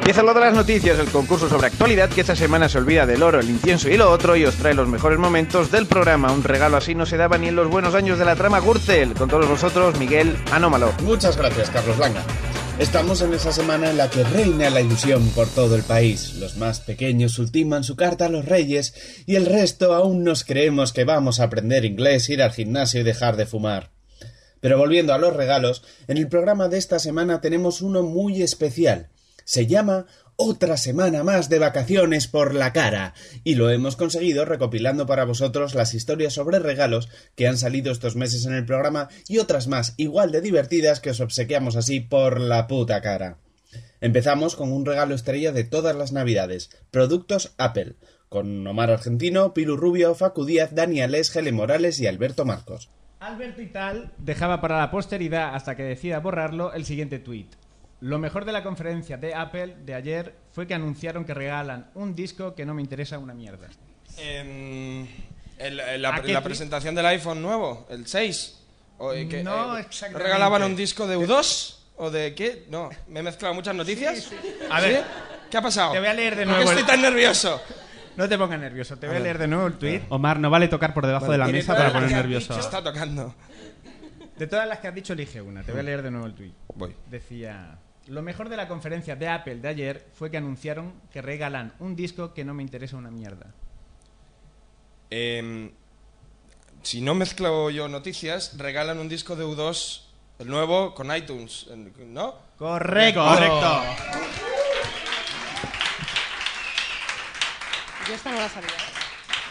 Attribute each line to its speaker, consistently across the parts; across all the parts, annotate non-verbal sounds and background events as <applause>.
Speaker 1: Empieza lo de las noticias, el concurso sobre actualidad que esta semana se olvida del oro, el incienso y lo otro y os trae los mejores momentos del programa. Un regalo así no se daba ni en los buenos años de la trama Gürtel. Con todos vosotros, Miguel Anómalo.
Speaker 2: Muchas gracias, Carlos Langa. Estamos en esa semana en la que reina la ilusión por todo el país. Los más pequeños ultiman su carta a los reyes y el resto aún nos creemos que vamos a aprender inglés, ir al gimnasio y dejar de fumar. Pero volviendo a los regalos, en el programa de esta semana tenemos uno muy especial. Se llama Otra semana más de vacaciones por la cara y lo hemos conseguido recopilando para vosotros las historias sobre regalos que han salido estos meses en el programa y otras más igual de divertidas que os obsequiamos así por la puta cara. Empezamos con un regalo estrella de todas las navidades, productos Apple, con Omar Argentino, Pilu Rubio, Facu Díaz, Dani Alés, Morales y Alberto Marcos.
Speaker 3: Alberto y tal dejaba para la posteridad hasta que decida borrarlo el siguiente tuit. Lo mejor de la conferencia de Apple de ayer fue que anunciaron que regalan un disco que no me interesa una mierda.
Speaker 4: Em, el- el- la,
Speaker 3: ¿A qué
Speaker 4: la
Speaker 3: ti-
Speaker 4: presentación del iPhone nuevo, el 6. O, eh, que,
Speaker 3: No,
Speaker 4: eh,
Speaker 3: exactamente.
Speaker 4: ¿Regalaban un disco de U2? ¿O de qué? No, me he mezclado muchas noticias.
Speaker 3: A ver,
Speaker 4: ¿Sí? ¿Qué ha pasado?
Speaker 3: te voy a leer de
Speaker 4: ¿Por
Speaker 3: nuevo el-
Speaker 4: estoy tan nervioso?
Speaker 3: no te pongas nervioso, te voy a leer de nuevo el tuit.
Speaker 5: Omar, no vale tocar por debajo de la mesa para poner nervioso.
Speaker 4: dicho, está tocando.
Speaker 3: De todas las que has dicho, elige una. Te voy a leer de nuevo el tuit.
Speaker 4: Voy.
Speaker 3: Decía, lo mejor de la conferencia de Apple de ayer fue que anunciaron que regalan un disco que no me interesa una mierda.
Speaker 4: Em, si no mezclo yo noticias, regalan un disco de U2, el nuevo, con iTunes, ¿no?
Speaker 3: Correcto.
Speaker 5: Correcto.
Speaker 6: Yo esta no la sabía.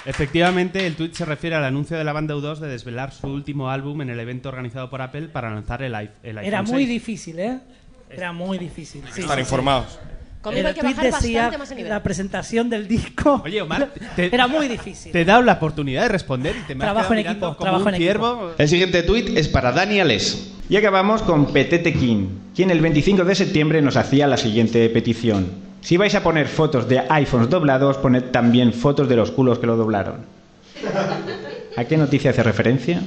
Speaker 5: Efectivamente, el tweet se refiere al anuncio de la banda U2 de desvelar su último álbum en el evento organizado por Apple para lanzar el, el iPhone
Speaker 7: Era muy
Speaker 5: 6.
Speaker 7: difícil, ¿eh? Era muy difícil. sí,
Speaker 4: Estar
Speaker 7: sí,
Speaker 4: informados.
Speaker 6: Conmigo hay
Speaker 7: El
Speaker 6: que
Speaker 7: tweet
Speaker 6: bajar
Speaker 7: decía
Speaker 6: bastante más el nivel.
Speaker 7: la presentación del disco.
Speaker 5: Oye, Omar, <laughs> te,
Speaker 7: Era muy difícil.
Speaker 5: te he dado la oportunidad de responder y te me
Speaker 7: Trabajo en equipo,
Speaker 5: como
Speaker 7: trabajo
Speaker 5: un
Speaker 7: en equipo.
Speaker 8: El siguiente tuit es para Dani Alés.
Speaker 1: Y acabamos con Petete King, quien el 25 de septiembre nos hacía la siguiente petición. Si vais a poner fotos de iPhones doblados, poned también fotos de los culos que lo doblaron. ¿A qué noticia hace referencia?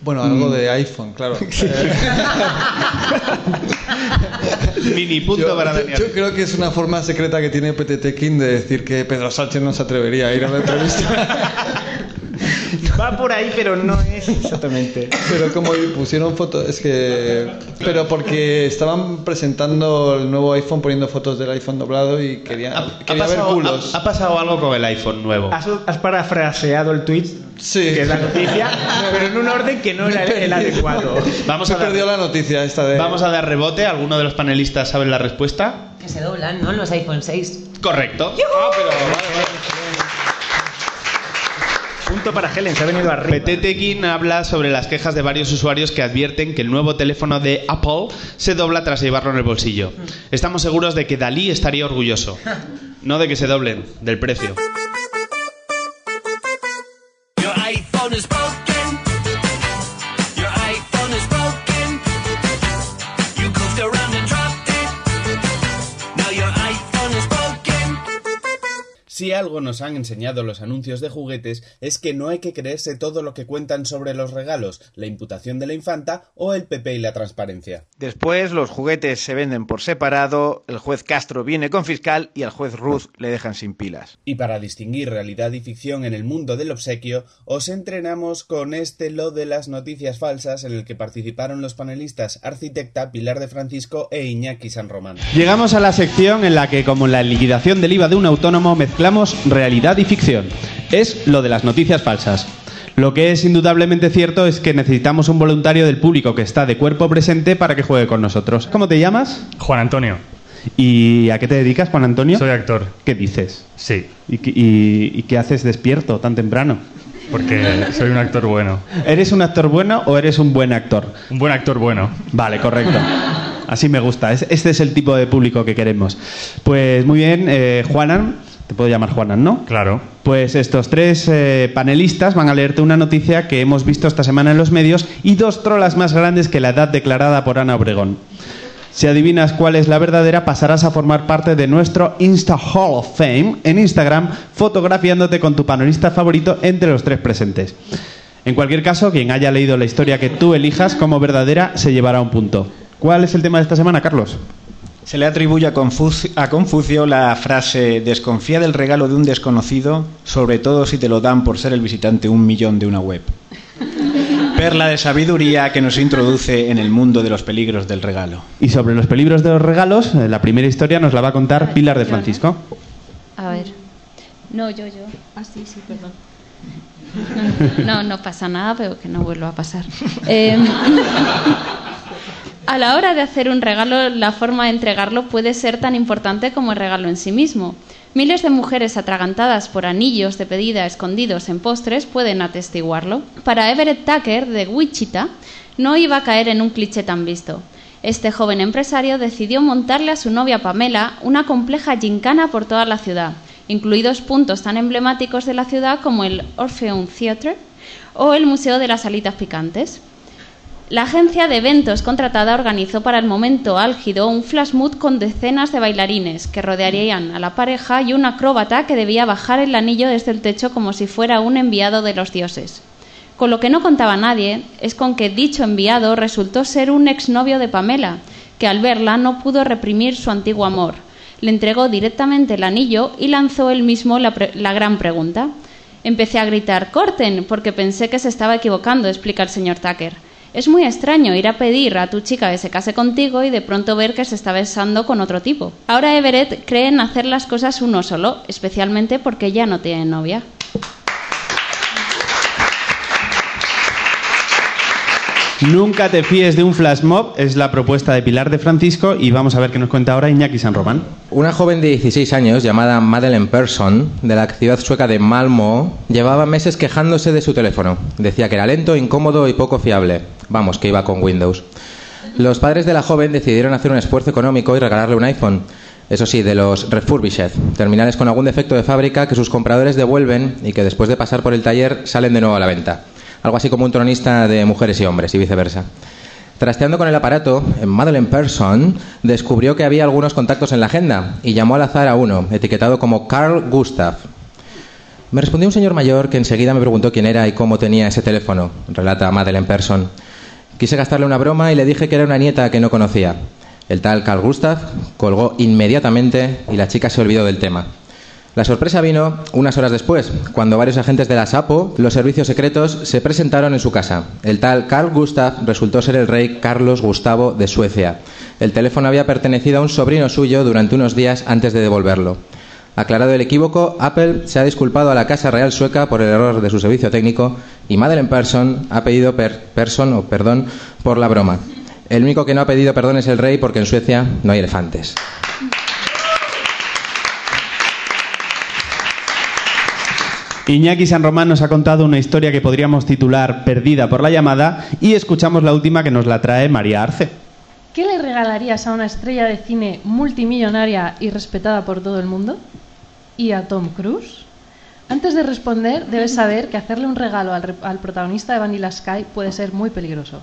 Speaker 9: Bueno, algo de iPhone, claro. <laughs> <laughs> <laughs>
Speaker 5: Mini punto
Speaker 9: yo,
Speaker 5: para
Speaker 9: yo-
Speaker 5: Dani
Speaker 9: yo creo que es una forma secreta que tiene PTT King de decir que Pedro Sánchez no se atrevería a ir a una entrevista. <laughs>
Speaker 1: Va por ahí, pero no es exactamente.
Speaker 9: Pero como pusieron fotos, es que... Pero porque estaban presentando el nuevo iPhone poniendo fotos del iPhone doblado y querían,
Speaker 5: Ha, ha
Speaker 9: quería ver
Speaker 5: pasado,
Speaker 9: culos.
Speaker 5: ha- ha pasado algo con el iPhone nuevo.
Speaker 1: Has, has parafraseado el tweet,
Speaker 9: Sí.
Speaker 1: que es la noticia, pero en un orden que no era el adecuado.
Speaker 5: Vamos
Speaker 9: Se
Speaker 5: a, dar,
Speaker 9: perdió la noticia esta de...
Speaker 5: vamos a dar rebote. ¿Alguno de los panelistas sabe la respuesta?
Speaker 10: Que se doblan, ¿no? Los iPhone 6.
Speaker 5: Correcto.
Speaker 9: Ah, pero...
Speaker 1: Punto para Helen, se ha venido arriba.
Speaker 5: PTT King habla sobre las quejas de varios usuarios que advierten que el nuevo teléfono de Apple se dobla tras llevarlo en el bolsillo. Estamos seguros de que Dalí estaría orgulloso. No de que se doblen, del precio.
Speaker 2: Algo nos han enseñado los anuncios de juguetes es que no hay que creerse todo lo que cuentan sobre los regalos, la imputación de la infanta o el PP y la transparencia.
Speaker 1: Después los juguetes se venden por separado, el juez Castro viene con fiscal y al juez Ruth le dejan sin pilas.
Speaker 2: Y para distinguir realidad y ficción en el mundo del obsequio, os entrenamos con este lo de las noticias falsas en el que participaron los panelistas Arquitecta, Pilar de Francisco e Iñaki San Román.
Speaker 5: Llegamos a la sección en la que, como en la liquidación del IVA de un autónomo, mezclamos realidad y ficción. Es lo de las noticias falsas. Lo que es indudablemente cierto es que necesitamos un voluntario del público que está de cuerpo presente para que juegue con nosotros. ¿Cómo te llamas?
Speaker 11: Juan Antonio.
Speaker 5: ¿Y a qué te dedicas, Juan Antonio?
Speaker 11: Soy actor.
Speaker 5: ¿Qué dices?
Speaker 11: Sí.
Speaker 5: ¿Y, qué- y- y qué haces despierto tan temprano?
Speaker 6: porque soy un actor bueno.
Speaker 5: ¿Eres un actor bueno o eres un buen actor?
Speaker 6: Un buen actor bueno.
Speaker 5: Vale, correcto. Así me gusta. Es- Este es el tipo de público que queremos. Pues muy bien, eh, Juanan, te puedo llamar Juanan, ¿no?
Speaker 6: Claro.
Speaker 5: Pues estos tres eh, panelistas van a leerte una noticia que hemos visto esta semana en los medios y dos trolas más grandes que la edad declarada por Ana Obregón. Si adivinas cuál es la verdadera, pasarás a formar parte de nuestro Insta Hall of Fame en Instagram, fotografiándote con tu panelista favorito entre los tres presentes. En cualquier caso, quien haya leído la historia que tú elijas como verdadera se llevará un punto. ¿Cuál es el tema de esta semana, Carlos?
Speaker 1: Se le atribuye a Confucio, a Confucio la frase desconfía del regalo de un desconocido, sobre todo si te lo dan por ser el visitante un millón de una web. <laughs> Perla de sabiduría que nos introduce en el mundo de los peligros del regalo.
Speaker 5: Y sobre los peligros de los regalos, eh, la primera historia nos la va a contar Pilar de Francisco.
Speaker 11: A ver. No, yo, yo. Ah, sí, sí, perdón. <laughs> No, no pasa nada, pero que no vuelva a pasar. <laughs> Eh, a la hora de hacer un regalo, la forma de entregarlo puede ser tan importante como el regalo en sí mismo. Miles de mujeres atragantadas por anillos de pedida escondidos en postres pueden atestiguarlo. Para Everett Tucker, de Wichita, no iba a caer en un cliché tan visto. Este joven empresario decidió montarle a su novia Pamela una compleja gincana por toda la ciudad, incluidos puntos tan emblemáticos de la ciudad como el Orpheum Theatre o el Museo de las Alitas Picantes. La agencia de eventos contratada organizó para el momento álgido un flash mood con decenas de bailarines que rodearían a la pareja y un acróbata que debía bajar el anillo desde el techo como si fuera un enviado de los dioses. Con lo que no contaba nadie es con que dicho enviado resultó ser un exnovio de Pamela, que al verla no pudo reprimir su antiguo amor. Le entregó directamente el anillo y lanzó él mismo la, la gran pregunta. Empecé a gritar ¡Corten! porque pensé que se estaba equivocando, explica el señor Tucker. Es muy extraño ir a pedir a tu chica que se case contigo y de pronto ver que se está besando con otro tipo. Ahora Everett cree en hacer las cosas uno solo, especialmente porque ya no tiene novia.
Speaker 5: Nunca te fíes de un flash mob es la propuesta de Pilar de Francisco y vamos a ver qué nos cuenta ahora Iñaki San Román.
Speaker 12: Una joven de 16 años llamada Madeleine Persson, de la ciudad sueca de Malmö, llevaba meses quejándose de su teléfono. Decía que era lento, incómodo y poco fiable. Vamos, que iba con Windows. Los padres de la joven decidieron hacer un esfuerzo económico y regalarle un iPhone. Eso sí, de los refurbished, terminales con algún defecto de fábrica que sus compradores devuelven y que después de pasar por el taller salen de nuevo a la venta. Algo así como un tronista de mujeres y hombres y viceversa. Trasteando con el aparato, Madeleine Persson descubrió que había algunos contactos en la agenda y llamó al azar a uno, etiquetado como Carl Gustav. Me respondió un señor mayor que enseguida me preguntó quién era y cómo tenía ese teléfono, relata Madeleine Persson. Quise gastarle una broma y le dije que era una nieta que no conocía. El tal Carl Gustav colgó inmediatamente y la chica se olvidó del tema. La sorpresa vino unas horas después, cuando varios agentes de la SAPO, los servicios secretos, se presentaron en su casa. El tal Carl Gustav resultó ser el rey Carlos Gustavo de Suecia. El teléfono había pertenecido a un sobrino suyo durante unos días antes de devolverlo. Aclarado el equívoco, Apple se ha disculpado a la Casa Real Sueca por el error de su servicio técnico y Madeleine Persson ha pedido per- person, o perdón por la broma. El único que no ha pedido perdón es el rey porque en Suecia no hay elefantes.
Speaker 5: Iñaki San Román nos ha contado una historia que podríamos titular Perdida por la llamada y escuchamos la última que nos la trae María Arce.
Speaker 13: ¿Qué le regalarías a una estrella de cine multimillonaria y respetada por todo el mundo? ¿Y a Tom Cruise? Antes de responder, debes saber que hacerle un regalo al, al protagonista de Vanilla Sky puede ser muy peligroso.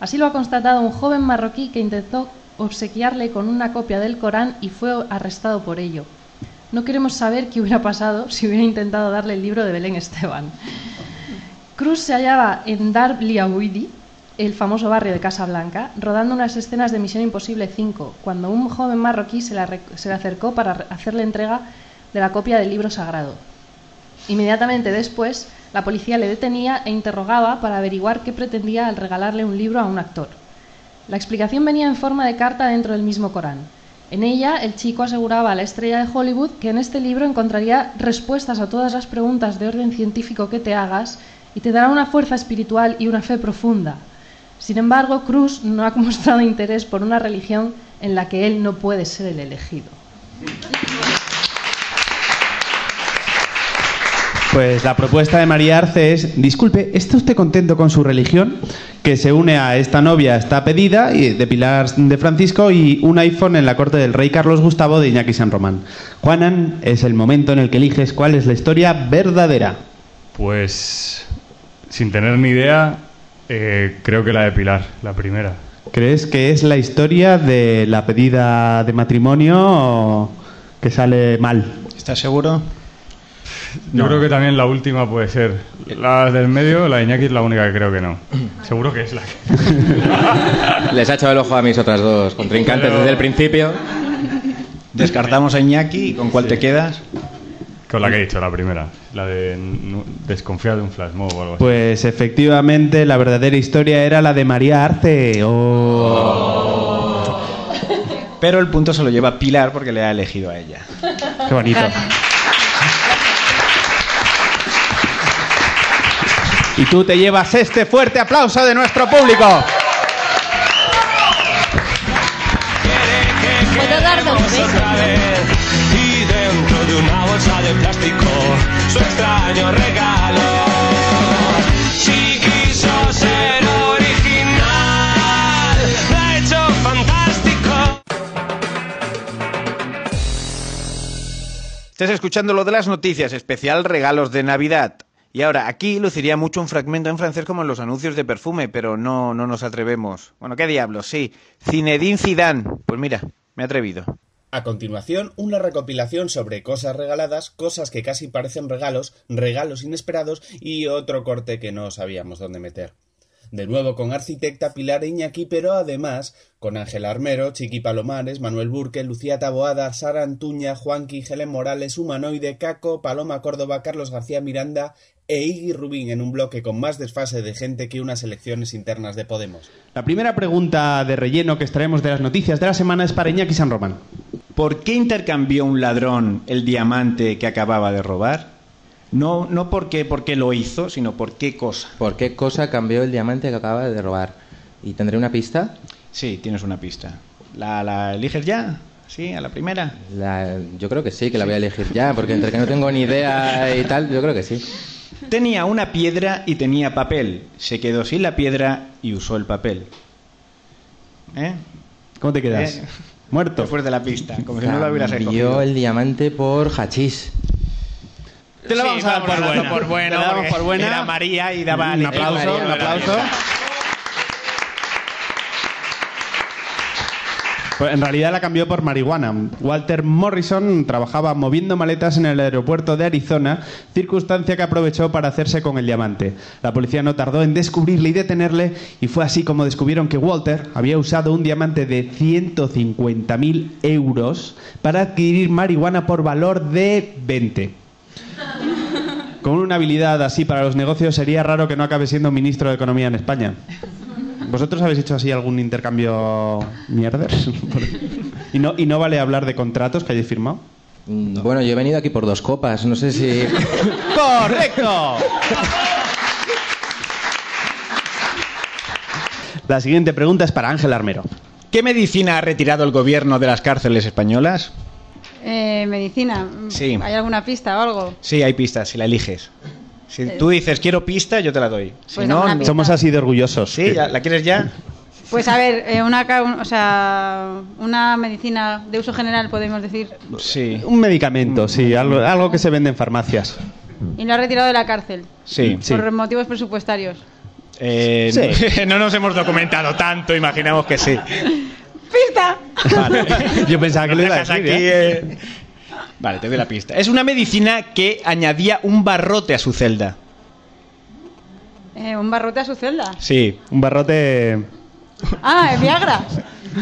Speaker 13: Así lo ha constatado un joven marroquí que intentó obsequiarle con una copia del Corán y fue arrestado por ello. No queremos saber qué hubiera pasado si hubiera intentado darle el libro de Belén Esteban. Cruz se hallaba en Dar Liawidi, el famoso barrio de Casablanca, rodando unas escenas de Misión Imposible 5, cuando un joven marroquí se se le acercó para hacerle entrega de la copia del libro sagrado. Inmediatamente después, la policía le detenía e interrogaba para averiguar qué pretendía al regalarle un libro a un actor. La explicación venía en forma de carta dentro del mismo Corán. En ella, el chico aseguraba a la estrella de Hollywood que en este libro encontraría respuestas a todas las preguntas de orden científico que te hagas y te dará una fuerza espiritual y una fe profunda. Sin embargo, Cruz no ha mostrado interés por una religión en la que él no puede ser el elegido.
Speaker 5: Pues la propuesta de María Arce es, disculpe, ¿está usted contento con su religión? Que se une a esta novia, está pedida, y- de Pilar de Francisco, y un iPhone en la corte del rey Carlos Gustavo de Iñaki San Román. Juanan, es el momento en el que eliges cuál es la historia verdadera.
Speaker 6: Pues, sin tener ni idea, eh, creo que la de Pilar, la primera.
Speaker 5: ¿Crees que es la historia de la pedida de matrimonio o que sale mal?
Speaker 1: ¿Estás seguro?
Speaker 6: Yo
Speaker 5: No.
Speaker 6: creo que también la última puede ser. La del medio, la de Iñaki es la única que creo que no. <clears throat> Seguro que es la que... <laughs>
Speaker 12: Les ha echado el ojo a mis otras dos contrincantes
Speaker 6: Pero-
Speaker 12: desde el principio.
Speaker 1: Descartamos a Iñaki. ¿Con cuál te quedas?
Speaker 6: Con la que he dicho, la primera. La de desconfiar de un flash mob o algo así.
Speaker 5: Pues efectivamente la verdadera historia era la de María Arce. Oh.
Speaker 1: Pero el punto se lo lleva Pilar porque le ha elegido a ella.
Speaker 5: Qué bonito. Y tú te llevas este fuerte aplauso de nuestro público.
Speaker 11: ¿Puedo dar dos besos?
Speaker 14: Y dentro de una bolsa de plástico, su extraño regalo. Si quiso ser original, lo ha hecho fantástico.
Speaker 1: Estás escuchando lo de las noticias, especial regalos de Navidad. Y ahora, aquí luciría mucho un fragmento en francés como en los anuncios de perfume, pero no, no nos atrevemos. Bueno, ¿qué diablos? Sí, Zinedine Zidane. Pues mira, me he atrevido.
Speaker 2: A continuación, una recopilación sobre cosas regaladas, cosas que casi parecen regalos, regalos inesperados y otro corte que no sabíamos dónde meter. De nuevo con arquitecta Pilar Iñaki, pero además con Ángela Armero, Chiqui Palomares, Manuel Burque, Lucía Taboada, Sara Antuña, Juanqui, Helen Morales, Humanoide, Caco, Paloma Córdoba, Carlos García Miranda e Iggy Rubín en un bloque con más desfase de gente que unas elecciones internas de Podemos.
Speaker 5: La primera pregunta de relleno que extraemos de las noticias de la semana es para Iñaki San Román.
Speaker 1: ¿Por qué intercambió un ladrón el diamante que acababa de robar? No, no porque, porque lo hizo, sino por qué cosa.
Speaker 12: ¿Por qué cosa cambió el diamante que acaba de robar? ¿Y tendré una pista?
Speaker 1: Sí, tienes una pista. ¿La, la eliges ya? ¿Sí? ¿A la primera?
Speaker 12: La- yo creo que sí, que la voy a elegir ya, porque entre que no tengo ni idea y tal, yo creo que sí.
Speaker 1: Tenía una piedra y tenía papel. Se quedó sin la piedra y usó el papel. ¿Eh?
Speaker 5: ¿Cómo te quedas?
Speaker 1: ¿Eh?
Speaker 5: Muerto.
Speaker 1: Después de la pista, como si no lo hubieras
Speaker 12: Cambió
Speaker 1: escogido.
Speaker 12: el diamante por hachís.
Speaker 5: Te la vamos a dar por buena.
Speaker 1: por buena.
Speaker 5: Te la damos
Speaker 1: porque
Speaker 5: por buena.
Speaker 1: Era María y daba
Speaker 5: Un aplauso,
Speaker 1: María,
Speaker 5: un aplauso. Pues en realidad la cambió por marihuana. Walter Morrison trabajaba moviendo maletas en el aeropuerto de Arizona, circunstancia que aprovechó para hacerse con el diamante. La policía no tardó en descubrirle y detenerle, y fue así como descubrieron que Walter había usado un diamante de 150.000 euros para adquirir marihuana por valor de 20. <laughs> Con una habilidad así para los negocios sería raro que no acabe siendo ministro de Economía en España. ¿Vosotros habéis hecho así algún intercambio mierder? <laughs> ¿Y no, ¿Y no vale hablar de contratos que hayáis firmado?
Speaker 12: Mm, Bueno, yo he venido aquí por dos copas, no sé si... <laughs>
Speaker 5: ¡Correcto! La siguiente pregunta es para Ángel Armero.
Speaker 1: ¿Qué medicina ha retirado el gobierno de las cárceles españolas?
Speaker 15: Eh, medicina.
Speaker 1: Sí.
Speaker 15: ¿Hay alguna pista o algo?
Speaker 1: Sí, hay pistas, si la eliges. Si tú dices quiero pista, yo te la doy. Si
Speaker 15: Pues
Speaker 1: no,
Speaker 15: una
Speaker 1: no-.
Speaker 5: Somos así de orgullosos.
Speaker 1: Sí, ¿ya- ¿la quieres ya?
Speaker 15: Pues a ver, eh, una, o sea, una medicina de uso general, podemos decir.
Speaker 1: Sí.
Speaker 5: Un medicamento, sí, algo, algo que se vende en farmacias.
Speaker 15: Y lo ha retirado de la cárcel.
Speaker 1: Sí.
Speaker 15: Por motivos presupuestarios.
Speaker 1: Eh,
Speaker 5: Sí.
Speaker 1: no, <laughs> no nos hemos documentado tanto, imaginamos que sí. <laughs>
Speaker 15: ¡Pista!
Speaker 1: Vale. <laughs>
Speaker 5: Yo pensaba que lo iba a decir.
Speaker 1: aquí,
Speaker 5: ¿eh?
Speaker 1: eh. Vale, te doy la pista. Es una medicina que añadía un barrote a su celda.
Speaker 15: Eh, un barrote a su celda.
Speaker 1: Sí.
Speaker 5: Un barrote...
Speaker 15: Ah, el Viagra.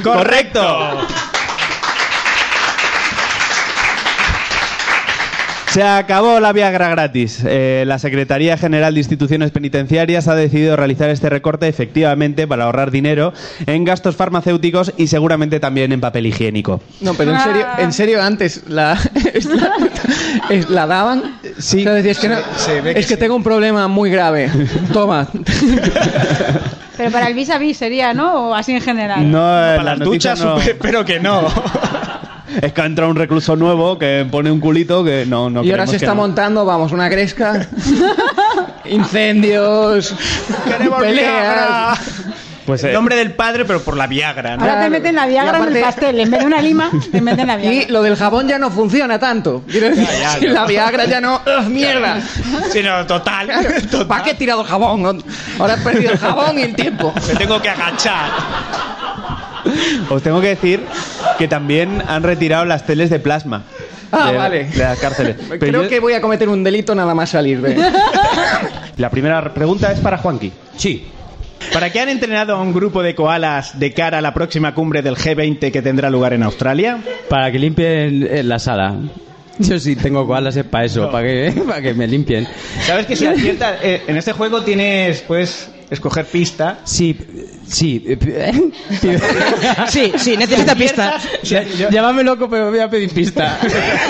Speaker 1: ¡Correcto! <laughs>
Speaker 5: Se acabó la Viagra gratis. Eh, la Secretaría General de Instituciones Penitenciarias ha decidido realizar este recorte efectivamente para ahorrar dinero en gastos farmacéuticos y seguramente también en papel higiénico.
Speaker 16: No, pero en serio, en serio antes la, <laughs> es la, es- la daban.
Speaker 5: Sí.
Speaker 16: O sea, decía, es que, no-
Speaker 1: Se ve que
Speaker 16: es que
Speaker 1: sí.
Speaker 16: tengo un problema muy grave. Toma. <laughs>
Speaker 15: Pero para el vis a vis sería, ¿no? O así en general.
Speaker 5: No,
Speaker 1: Para las duchas,
Speaker 5: no-
Speaker 1: espero que no. <laughs>
Speaker 5: Es que ha entrado un recluso nuevo que pone un culito que no, no
Speaker 16: y ahora
Speaker 5: queremos
Speaker 16: se está
Speaker 5: no.
Speaker 16: montando, vamos, una gresca. <laughs> Incendios. peleas.
Speaker 5: Pues,
Speaker 1: El
Speaker 5: eh,
Speaker 1: nombre del padre, pero por la Viagra, ¿no?
Speaker 15: Ahora te meten la Viagra
Speaker 16: Y
Speaker 15: en
Speaker 16: aparte-
Speaker 15: el pastel. En vez de una lima, te meten la <laughs>
Speaker 16: Y
Speaker 15: Viagra.
Speaker 16: lo del jabón ya no funciona tanto. Quiero decir,
Speaker 1: ya,
Speaker 16: si
Speaker 1: ya.
Speaker 16: la Viagra ya no. <laughs> ¡Ugh, ¡Mierda!
Speaker 1: Sí, no, total.
Speaker 16: ¿Para qué he tirado el jabón? Ahora he perdido el jabón y el tiempo.
Speaker 1: Me tengo que agachar.
Speaker 5: Os tengo que decir que también han retirado las teles de plasma.
Speaker 16: Ah,
Speaker 5: de,
Speaker 16: vale.
Speaker 5: de las cárceles. Pero
Speaker 16: Creo
Speaker 5: yo-
Speaker 16: que voy a cometer un delito nada más salir de. <laughs>
Speaker 5: La primera pregunta es para Juanqui.
Speaker 1: Sí. ¿Para qué han entrenado a un grupo de koalas de cara a la próxima cumbre del G20 que tendrá lugar en Australia?
Speaker 17: Para que limpien eh, la sala. Yo sí tengo koalas es para eso, para que, para que me limpien.
Speaker 1: ¿Sabes que si aciertas, eh, en este juego tienes, pues, escoger pista?
Speaker 17: Sí, sí. <laughs>
Speaker 16: Sí, sí, necesita pista.
Speaker 17: Llámame loco, pero voy a pedir pista.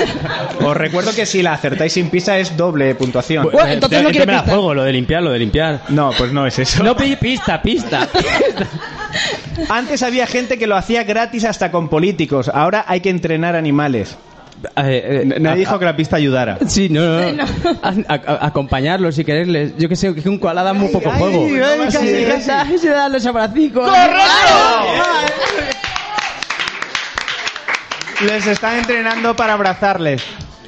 Speaker 17: <laughs>
Speaker 1: Os recuerdo que si la acertáis sin pista es doble puntuación.
Speaker 17: Bueno, entonces no quiere me la juego, lo de limpiar, lo de limpiar.
Speaker 1: No, pues no es eso.
Speaker 17: No pedí pista, pista.
Speaker 1: Antes había gente que lo hacía gratis hasta con políticos. Ahora hay que entrenar animales.
Speaker 5: Nadie dijo que la pista ayudara. <laughs>
Speaker 17: Sí, no, no. no. A- a- acompañarlos si quererles. Yo que sé, que un koala da muy poco juego.
Speaker 1: ay, casi,
Speaker 17: Sí,
Speaker 1: casi.
Speaker 17: ay, se dan los abracicos.
Speaker 1: Les están entrenando para abrazarles.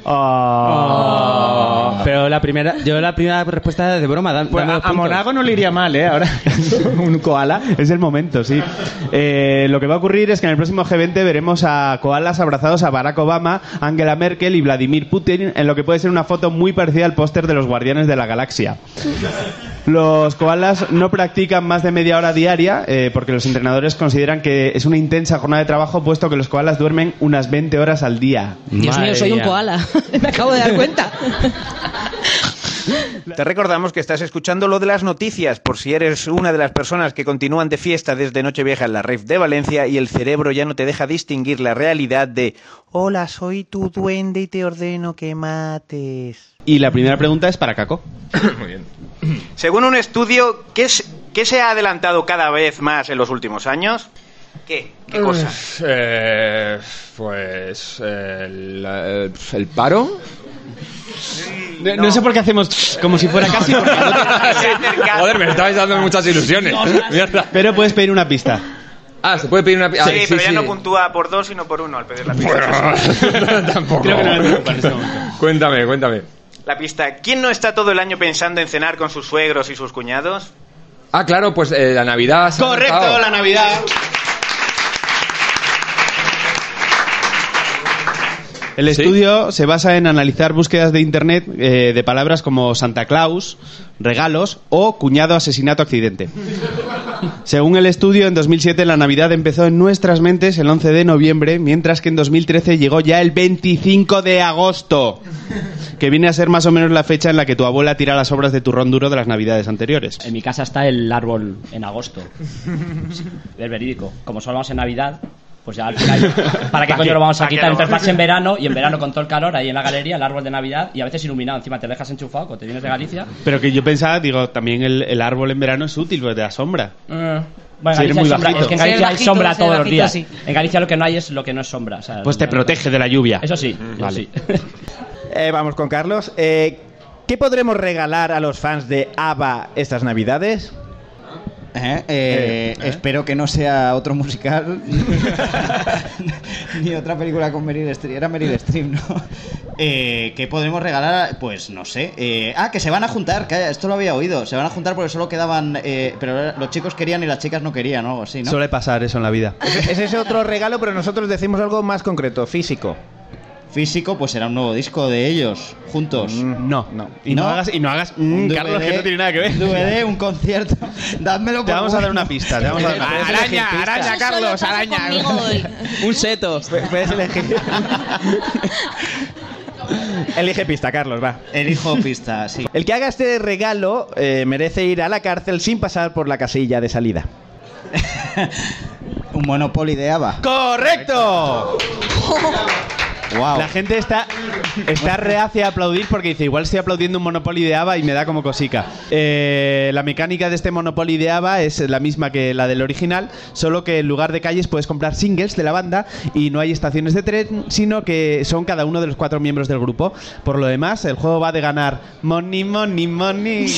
Speaker 17: Oh, pero la primera, yo la primera respuesta era de broma. Dan,
Speaker 1: Pues a, a. Monago no le iría mal, ¿eh? Ahora, <laughs> un koala.
Speaker 5: Es el momento, sí. Eh, lo que va a ocurrir es que en el próximo G20 veremos a koalas abrazados a Barack Obama, Angela Merkel y Vladimir Putin en lo que puede ser una foto muy parecida al póster de los Guardianes de la Galaxia. Los koalas no practican más de media hora diaria eh, porque los entrenadores consideran que es una intensa jornada de trabajo puesto que los koalas duermen unas 20 horas al día.
Speaker 18: Dios mío, soy un koala. <laughs> Me acabo de dar cuenta.
Speaker 1: Te recordamos que estás escuchando lo de las noticias, por si eres una de las personas que continúan de fiesta desde Nochevieja en la Rave de Valencia y el cerebro ya no te deja distinguir la realidad de Hola, soy tu duende y te ordeno que mates.
Speaker 5: Y la primera pregunta es para Caco. <coughs>
Speaker 4: Muy bien. <clears throat>
Speaker 1: Según un estudio, ¿qué, es- qué se ha adelantado cada vez más en los últimos años? ¿Qué? ¿Qué cosa?
Speaker 4: Eh, pues el, eh, el paro.
Speaker 5: No, no sé por qué hacemos como si fuera casi. porque no te- <laughs>
Speaker 4: Joder, me estabais dando muchas ilusiones. Mierda.
Speaker 5: Pero puedes pedir una pista.
Speaker 4: Ah, se puede pedir una.
Speaker 1: Sí,
Speaker 4: ah,
Speaker 1: pero ya no puntúa por dos, sino por uno al pedir la pista.
Speaker 4: Bueno, <laughs> tampoco.
Speaker 5: Creo que no me preocupa en este momento.
Speaker 4: Cuéntame, cuéntame.
Speaker 1: La pista. ¿Quién no está todo el año pensando en cenar con sus suegros y sus cuñados?
Speaker 4: Ah, claro, pues eh, la Navidad. se ha
Speaker 1: Correcto, la Navidad.
Speaker 5: El estudio se basa en analizar búsquedas de internet eh, de palabras como Santa Claus, regalos o cuñado, asesinato, accidente. Según el estudio, en 2007 la Navidad empezó en nuestras mentes el 11 de noviembre, mientras que en 2013 llegó ya el 25 de agosto, que viene a ser más o menos la fecha en la que tu abuela tira las obras de turrón duro de las Navidades anteriores.
Speaker 19: En mi casa está el árbol en agosto. <laughs> Es verídico. Como solo vamos en Navidad, pues ya al final. <laughs> ¿Para qué
Speaker 1: ¿Pa'
Speaker 19: coño lo vamos a
Speaker 1: ¿Pa' qué
Speaker 19: quitar?
Speaker 1: lo
Speaker 19: Entonces <laughs> vas en verano y en verano con todo el calor ahí en la galería, el árbol de Navidad y a veces iluminado. Encima te dejas enchufado cuando te vienes de Galicia.
Speaker 5: Pero que yo pensaba, digo, también el, el árbol en verano es útil, porque te da sombra.
Speaker 19: Eh, Bueno, en Galicia hay sombra. Es que en Galicia hay sombra todos los días.
Speaker 5: sí.
Speaker 19: En Galicia lo que no hay es lo que no es sombra. o sea,
Speaker 5: Pues te
Speaker 19: no-
Speaker 5: protege de la lluvia.
Speaker 19: Eso sí, eso
Speaker 5: Vale.
Speaker 19: sí.
Speaker 1: Eh, vamos con Carlos. Eh, ¿Qué podremos regalar a los fans de ABBA estas Navidades?
Speaker 20: Eh, eh, Espero que no sea otro musical <laughs> ni otra película con Meryl Streep. Era Meryl Streep, ¿no? Eh, ¿Qué podremos regalar? Pues no sé. Eh, ah, que se van a juntar. esto lo había oído. Se van a juntar porque solo quedaban. eh, pero los chicos querían y las chicas no querían, o algo así, ¿no?
Speaker 5: Suele pasar eso en la vida.
Speaker 1: Es ese otro regalo, pero nosotros decimos algo más concreto, físico.
Speaker 20: Físico, pues será un nuevo disco de ellos, juntos.
Speaker 5: No, no. Y no, hagas, y no hagas.
Speaker 20: Un
Speaker 5: Mm, Carlos, que no tiene nada que ver.
Speaker 20: DVD, <laughs> un concierto. Dádmelo
Speaker 5: Te
Speaker 20: por
Speaker 5: vamos a dar una pista. Te vamos a dar una <laughs> pista.
Speaker 20: Araña, araña,
Speaker 16: Carlos, araña. <laughs> Un seto.
Speaker 1: Puedes elegir. Elige pista, Carlos, va.
Speaker 20: Elijo pista, sí.
Speaker 1: El que haga este regalo eh, merece ir a la cárcel sin pasar por la casilla de salida.
Speaker 20: un Monopoly de ABBA.
Speaker 1: ¡Correcto!
Speaker 5: La gente está, está reacia a aplaudir porque dice, igual estoy aplaudiendo un Monopoly de ABBA y me da como cosica. Eh, la mecánica de este Monopoly de ABBA es la misma que la del original, solo que en lugar de calles puedes comprar singles de la banda y no hay estaciones de tren, sino que son cada uno de los cuatro miembros del grupo. Por lo demás, el juego va de ganar money, money, money. <laughs> <laughs>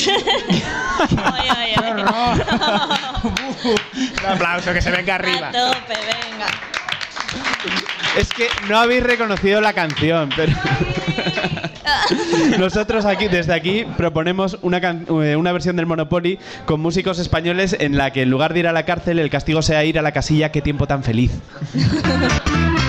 Speaker 1: Un aplauso, que se venga arriba.
Speaker 21: A tope, venga.
Speaker 5: Es que no habéis reconocido la canción, pero <laughs> nosotros aquí desde aquí proponemos una, can- eh, una versión del Monopoly con músicos españoles en la que en lugar de ir a la cárcel el castigo sea ir a la casilla. Qué tiempo tan feliz. <laughs>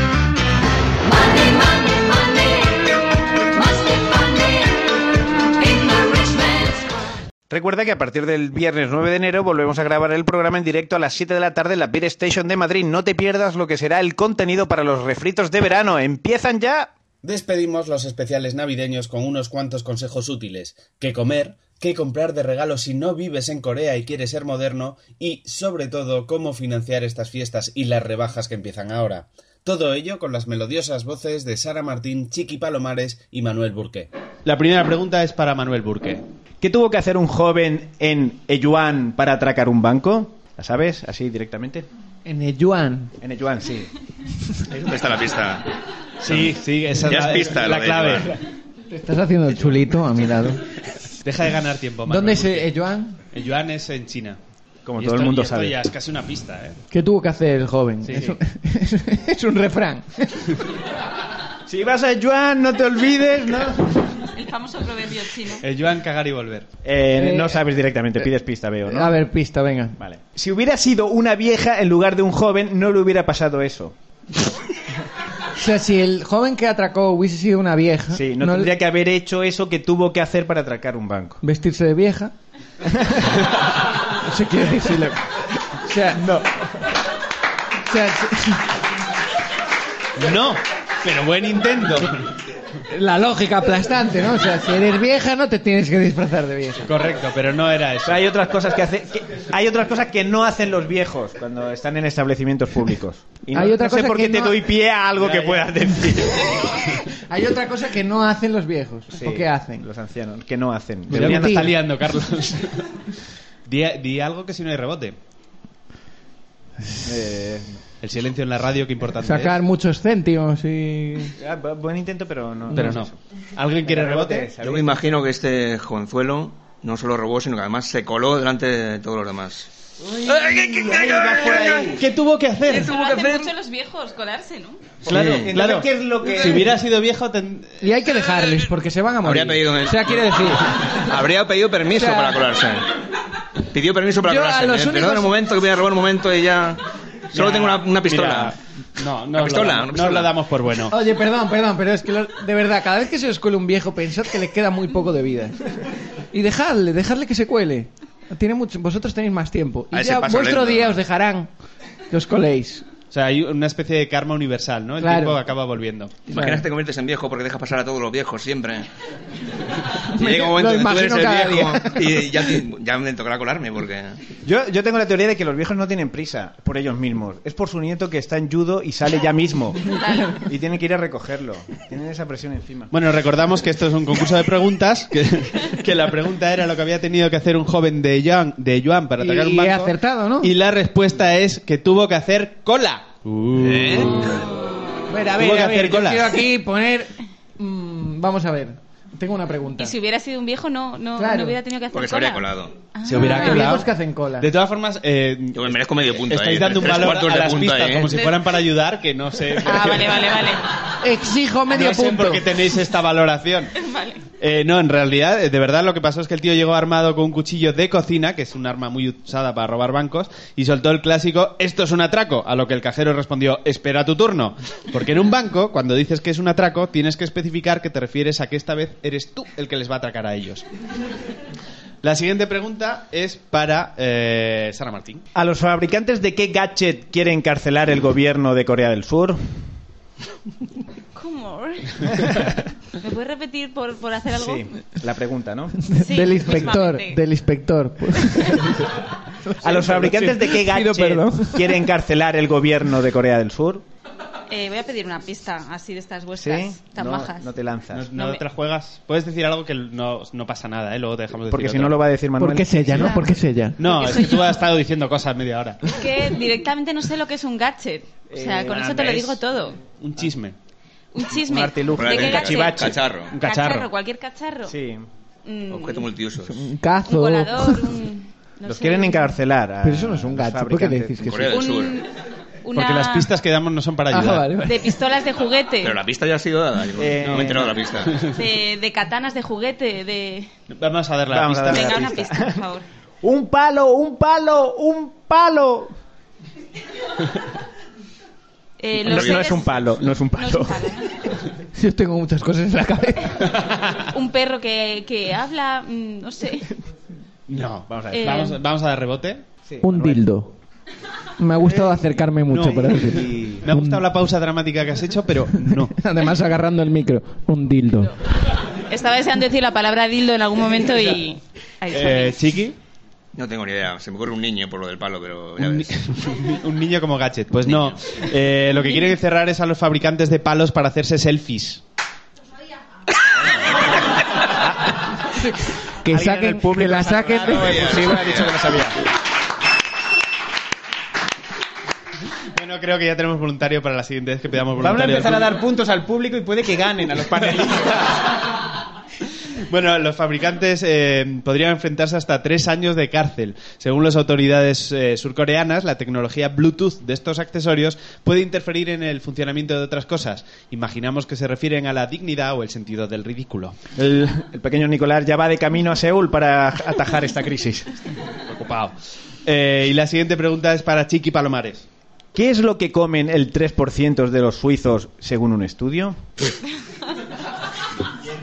Speaker 1: Recuerda que a partir del viernes 9 de enero volvemos a grabar el programa en directo a las 7 de la tarde en la Beer Station de Madrid. No te pierdas lo que será el contenido para los refritos de verano. ¿Empiezan ya?
Speaker 2: Despedimos los especiales navideños con unos cuantos consejos útiles. ¿Qué comer? ¿Qué comprar de regalo si no vives en Corea y quieres ser moderno? Y, sobre todo, cómo financiar estas fiestas y las rebajas que empiezan ahora. Todo ello con las melodiosas voces de Sara Martín, Chiqui Palomares y Manuel Burque.
Speaker 5: La primera pregunta es para Manuel Burque.
Speaker 1: ¿Qué tuvo que hacer un joven en Eyuan para atracar un banco? ¿La sabes? Así directamente.
Speaker 16: En Ejuan.
Speaker 1: En Eyuan, sí.
Speaker 8: ¿Dónde está la pista?
Speaker 5: Sí, sí, esa
Speaker 8: Ya
Speaker 5: es la,
Speaker 8: es pista,
Speaker 5: la clave.
Speaker 16: Te estás haciendo el chulito a mi lado.
Speaker 5: Deja de ganar tiempo. Manuel
Speaker 16: ¿Dónde es
Speaker 5: Burque.
Speaker 16: Ejuan?
Speaker 5: Ejuan es en China.
Speaker 1: Como
Speaker 5: Y
Speaker 1: todo el mundo
Speaker 5: y esto
Speaker 1: sabe.
Speaker 5: ya es casi una pista, ¿eh?
Speaker 16: ¿Qué tuvo que hacer el joven?
Speaker 5: Sí.
Speaker 16: Es, un, <laughs> es un refrán. <laughs>
Speaker 1: Si vas a Eyuan, no te olvides, ¿no?
Speaker 21: El famoso proverbio chino.
Speaker 5: El Joan cagar y volver.
Speaker 1: Eh,
Speaker 16: Eh,
Speaker 1: no sabes directamente, pides pista, veo, ¿no?
Speaker 16: A ver, pista, venga.
Speaker 1: Vale. Si hubiera sido una vieja en lugar de un joven, no le hubiera pasado eso.
Speaker 16: O sea, si el joven que atracó hubiese sido una vieja,
Speaker 1: Sí, no,
Speaker 16: no
Speaker 1: tendría que haber hecho eso que tuvo que hacer para atracar un banco.
Speaker 16: vestirse de vieja. <laughs> Eso quiere decir. le- O sea, no. O sea,
Speaker 5: No, pero buen intento.
Speaker 16: la lógica aplastante, ¿no? O sea, si eres vieja no te tienes que disfrazar de vieja.
Speaker 5: Correcto, pero no era eso.
Speaker 1: Pero hay otras cosas que hace, que- hay otras cosas que no hacen los viejos cuando están en establecimientos públicos. Y no,
Speaker 16: Hay otra
Speaker 1: no sé por
Speaker 16: que
Speaker 1: qué te
Speaker 16: no-
Speaker 1: doy pie a algo
Speaker 5: Ya,
Speaker 1: que
Speaker 5: ya.
Speaker 1: puedas decir. <laughs>
Speaker 16: Hay otra cosa que no hacen los viejos.
Speaker 1: Sí,
Speaker 16: ¿O qué hacen?
Speaker 1: Los ancianos, que no hacen.
Speaker 5: Ya
Speaker 1: Deberían hacer.
Speaker 5: liando, Carlos. <laughs> di, di algo que si no hay rebote.
Speaker 1: Eh,
Speaker 5: El silencio en la radio, qué importante
Speaker 16: Sacar muchos céntimos y...
Speaker 1: ah, bu- buen intento, pero no.
Speaker 5: es. Pero
Speaker 1: es
Speaker 5: no. ¿Alguien quiere rebote?
Speaker 1: rebote,
Speaker 8: Yo me imagino que este jovenzuelo no solo robó, sino que además se coló delante de todos los demás.
Speaker 5: ¿Qué tuvo que hacer?
Speaker 21: Eso lo hacen mucho los viejos, colarse, ¿no?
Speaker 5: Claro, claro.
Speaker 1: ¿qué es lo que-
Speaker 5: Si hubiera sido viejo, ten-
Speaker 16: Y hay que dejarles porque se van a morir.
Speaker 8: Habría pedido,
Speaker 16: O sea, quiere decir...
Speaker 8: habría pedido permiso
Speaker 16: O sea,
Speaker 8: para colarse. Pidió permiso para
Speaker 16: yo a
Speaker 8: colarse.
Speaker 16: los
Speaker 8: Me-
Speaker 16: únicos-
Speaker 8: Perdón un momento, que voy a robar un momento y ya... Solo tengo una, una pistola.
Speaker 5: mira, no, no, lo
Speaker 8: pistola,
Speaker 5: damos-
Speaker 8: una
Speaker 5: no
Speaker 8: pistola.
Speaker 5: lo damos por bueno.
Speaker 16: Oye, perdón, perdón, pero es que lo- de verdad, cada vez que se os cuele un viejo, pensad que le queda muy poco de vida. Y dejadle, dejadle que se cuele. Tiene mucho, vosotros tenéis más tiempo. Y
Speaker 8: A
Speaker 16: ya vuestro
Speaker 8: lento.
Speaker 16: día os dejarán que os coléis.
Speaker 5: O sea, hay una especie de karma universal, ¿no? El
Speaker 16: Claro.
Speaker 5: tiempo acaba volviendo.
Speaker 8: Imagina que te conviertes en viejo porque dejas pasar a todos los viejos siempre. <laughs> Y llega un momento que tú eres el viejo y ya, ya me tocará colarme porque...
Speaker 1: Yo, yo tengo la teoría de que los viejos no tienen prisa por ellos mismos. Es por su nieto que está en judo y sale ya mismo. Y tienen que ir a recogerlo. Tienen esa presión encima.
Speaker 5: Bueno, recordamos que esto es un concurso de preguntas, que, que la pregunta era lo que había tenido que hacer un joven de Joan, de Joan para atacar
Speaker 16: Y
Speaker 5: un banco.
Speaker 16: he acertado, ¿no?
Speaker 5: Y la respuesta es que tuvo que hacer cola.
Speaker 8: ¿Eh?
Speaker 16: A ver, a ver, a ver,
Speaker 5: hacer
Speaker 16: yo
Speaker 5: cola.
Speaker 16: quiero aquí poner... mm, vamos a ver, tengo una pregunta.
Speaker 21: Y si hubiera sido un viejo, no, no,
Speaker 16: Claro.
Speaker 21: no hubiera tenido que hacer
Speaker 8: Porque se habría colado.
Speaker 5: Se hubiera
Speaker 16: Ah,
Speaker 5: colado.
Speaker 16: viejos que hacen cola.
Speaker 5: De todas formas, eh,
Speaker 8: Yo me merezco medio punto
Speaker 5: estáis
Speaker 8: ahí,
Speaker 5: dando un valor a las pistas
Speaker 8: ahí, ¿eh?
Speaker 5: como si fueran para ayudar, que no sé.
Speaker 21: Ah, vale, vale, vale.
Speaker 16: Exijo medio
Speaker 5: no sé
Speaker 16: punto.
Speaker 5: por qué tenéis esta valoración. <laughs>
Speaker 21: Vale.
Speaker 5: Eh, no, en realidad, eh, de verdad lo que pasó es que el tío llegó armado con un cuchillo de cocina, que es un arma muy usada para robar bancos, y soltó el clásico, esto es un atraco, a lo que el cajero respondió, espera tu turno. Porque en un banco, cuando dices que es un atraco, tienes que especificar que te refieres a que esta vez eres tú el que les va a atracar a ellos. La siguiente pregunta es para eh, Sara Martín.
Speaker 1: ¿A los fabricantes de qué gadget quiere encarcelar el gobierno de Corea del Sur?
Speaker 21: ¿Cómo? <laughs> ¿Me puedes repetir por, por hacer algo?
Speaker 1: Sí, la pregunta, ¿no?
Speaker 21: Sí,
Speaker 16: del inspector,
Speaker 21: mismamente.
Speaker 16: del inspector.
Speaker 1: ¿A los fabricantes de qué gadget quiere encarcelar el gobierno de Corea del Sur?
Speaker 21: Eh, voy a pedir una pista así de estas vuestras
Speaker 1: ¿Sí?
Speaker 21: tan
Speaker 1: no,
Speaker 21: majas.
Speaker 1: no te lanzas.
Speaker 5: No,
Speaker 21: No me-
Speaker 5: te la juegas. Puedes decir algo que no, no pasa nada, ¿eh? Luego te dejamos decir
Speaker 1: Porque si no lo va a decir Manuel.
Speaker 16: Porque es ella, ¿no? Porque es ella.
Speaker 5: No, es que tú has estado diciendo cosas media hora.
Speaker 21: Es que directamente no sé lo que es un gadget. O sea,
Speaker 5: Eh,
Speaker 21: con eso te lo digo todo.
Speaker 5: Un chisme.
Speaker 21: Un chisme.
Speaker 5: Un artilugio.
Speaker 21: ¿De qué
Speaker 5: cachivache.
Speaker 8: Cacharro.
Speaker 5: Un cacharro.
Speaker 21: cualquier cacharro.
Speaker 1: Sí.
Speaker 21: Mm,
Speaker 8: Objeto multiusos.
Speaker 16: Un cazo.
Speaker 21: Un <laughs> no
Speaker 1: Los
Speaker 21: sé,
Speaker 1: quieren encarcelar. a
Speaker 16: Pero eso no es un gadget, ¿por qué decís que
Speaker 8: Corea del Sur.
Speaker 21: un- una...
Speaker 5: Porque las pistas que damos no son para
Speaker 16: Ah,
Speaker 5: ayudar.
Speaker 16: vale, vale.
Speaker 21: De pistolas de juguete.
Speaker 8: Pero la pista ya ha sido dada. Yo
Speaker 1: Eh,
Speaker 8: no me he enterado de la pista.
Speaker 21: De, de katanas de juguete. De...
Speaker 5: Vamos a dar la
Speaker 1: Vamos
Speaker 5: pista.
Speaker 21: Venga,
Speaker 1: la
Speaker 21: una
Speaker 1: pista.
Speaker 21: pista, por favor. <laughs>
Speaker 1: ¡Un palo! ¡Un palo! ¡Un palo!
Speaker 21: Eh,
Speaker 1: No,
Speaker 21: los
Speaker 1: no
Speaker 21: seres-
Speaker 1: es un palo, no es un
Speaker 21: No es un
Speaker 1: palo.
Speaker 21: palo, <laughs>
Speaker 16: Yo tengo muchas cosas en la cabeza.
Speaker 21: ¿no? <laughs> Un perro que, que habla, mm, no sé.
Speaker 5: No, vamos a ver.
Speaker 21: Eh,
Speaker 5: Vamos, vamos a dar rebote.
Speaker 16: Un dildo. Me ha gustado acercarme mucho,
Speaker 5: No.
Speaker 16: para decir.
Speaker 5: Me ha gustado la pausa dramática que has hecho, pero no. <laughs>
Speaker 16: Además, agarrando el micro. Un dildo.
Speaker 21: Estaba deseando decir la palabra dildo en algún momento y... Ahí.
Speaker 5: Eh, Chiqui,
Speaker 8: No tengo ni idea. Se me ocurre un niño por lo del palo, pero ya
Speaker 5: un,
Speaker 8: ves. <laughs>
Speaker 5: ni- un niño como gadget. Pues no. Eh, lo que quieren cerrar es a los fabricantes de palos para hacerse selfies.
Speaker 16: Que saquen,
Speaker 1: el público
Speaker 16: que la saquen.
Speaker 1: efusivo y ha dicho que lo sabía.
Speaker 5: Creo que ya tenemos voluntario para la siguiente vez que pidamos
Speaker 1: Vamos a
Speaker 5: voluntario.
Speaker 1: empezar a dar puntos al público y puede que ganen a los panelistas. <laughs>
Speaker 5: Bueno, los fabricantes eh, podrían enfrentarse hasta tres años de cárcel. Según las autoridades eh, surcoreanas, la tecnología Bluetooth de estos accesorios puede interferir en el funcionamiento de otras cosas. Imaginamos que se refieren a la dignidad o el sentido del ridículo.
Speaker 1: El, el pequeño Nicolás ya va de camino a Seúl para atajar esta crisis.
Speaker 5: Preocupado. Eh, y la siguiente pregunta es para Chiqui Palomares.
Speaker 1: ¿Qué es lo que comen el 3% de los suizos según un estudio?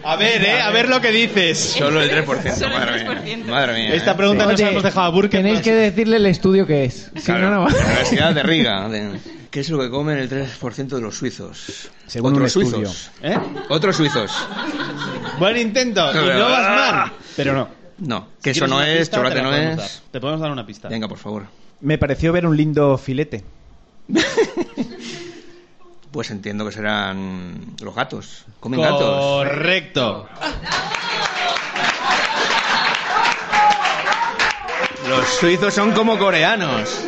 Speaker 5: A ver, eh, a ver lo que dices.
Speaker 8: Solo el 3%,
Speaker 21: Solo el
Speaker 8: madre mía.
Speaker 21: 3%.
Speaker 8: Madre mía.
Speaker 5: Esta
Speaker 8: ¿eh?
Speaker 5: pregunta nos
Speaker 16: Oye,
Speaker 5: hemos dejado a Burke.
Speaker 16: Tenéis que decirle el estudio que es. Si
Speaker 8: Claro,
Speaker 16: no, no va.
Speaker 8: la Universidad de Riga. de- ¿Qué es lo que comen el 3% de los suizos?
Speaker 1: Según
Speaker 8: Otros
Speaker 1: un estudio.
Speaker 8: suizos.
Speaker 5: ¿Eh?
Speaker 8: Otros suizos.
Speaker 5: Buen intento. Y no vas mal. Pero no.
Speaker 8: No,
Speaker 5: Si
Speaker 8: queso
Speaker 5: quieres
Speaker 8: no es,
Speaker 5: pista,
Speaker 8: chocolate
Speaker 5: te la
Speaker 8: no es.
Speaker 5: dar. Te podemos dar una pista.
Speaker 8: Venga, por favor.
Speaker 1: Me pareció ver un lindo filete. <laughs>
Speaker 8: Pues entiendo que serán los gatos. Comen gatos.
Speaker 5: Correcto.
Speaker 8: Los suizos son como coreanos.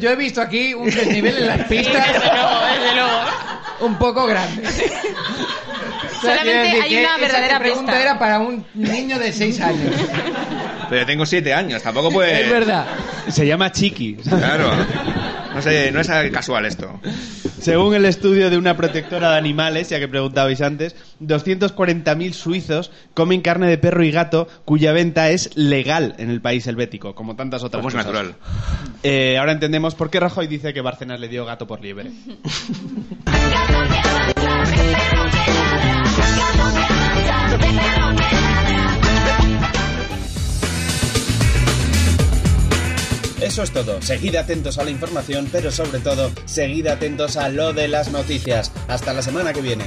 Speaker 16: Yo he visto aquí un desnivel en las pistas. <laughs> Un poco grande. O <laughs> sea,
Speaker 21: Solamente
Speaker 16: quiero decir
Speaker 21: hay una
Speaker 16: esa
Speaker 21: verdadera
Speaker 16: pregunta
Speaker 21: pista.
Speaker 16: era para un niño de 6 años.
Speaker 8: Pero yo tengo siete años, tampoco puede...
Speaker 16: Es verdad.
Speaker 5: Se llama Chiqui.
Speaker 8: Claro. No sé, no es casual esto.
Speaker 5: Según el estudio de una protectora de animales, ya que preguntabais antes, 240.000 suizos comen carne de perro y gato cuya venta es legal en el país helvético, como tantas otras
Speaker 8: Como es
Speaker 5: cosas.
Speaker 8: natural.
Speaker 5: Eh, ahora entendemos por qué Rajoy dice que Bárcenas le dio gato por liebre. <laughs>
Speaker 2: Eso es todo. Seguid atentos a la información, pero sobre todo, seguid atentos a lo de las noticias. Hasta la semana que viene.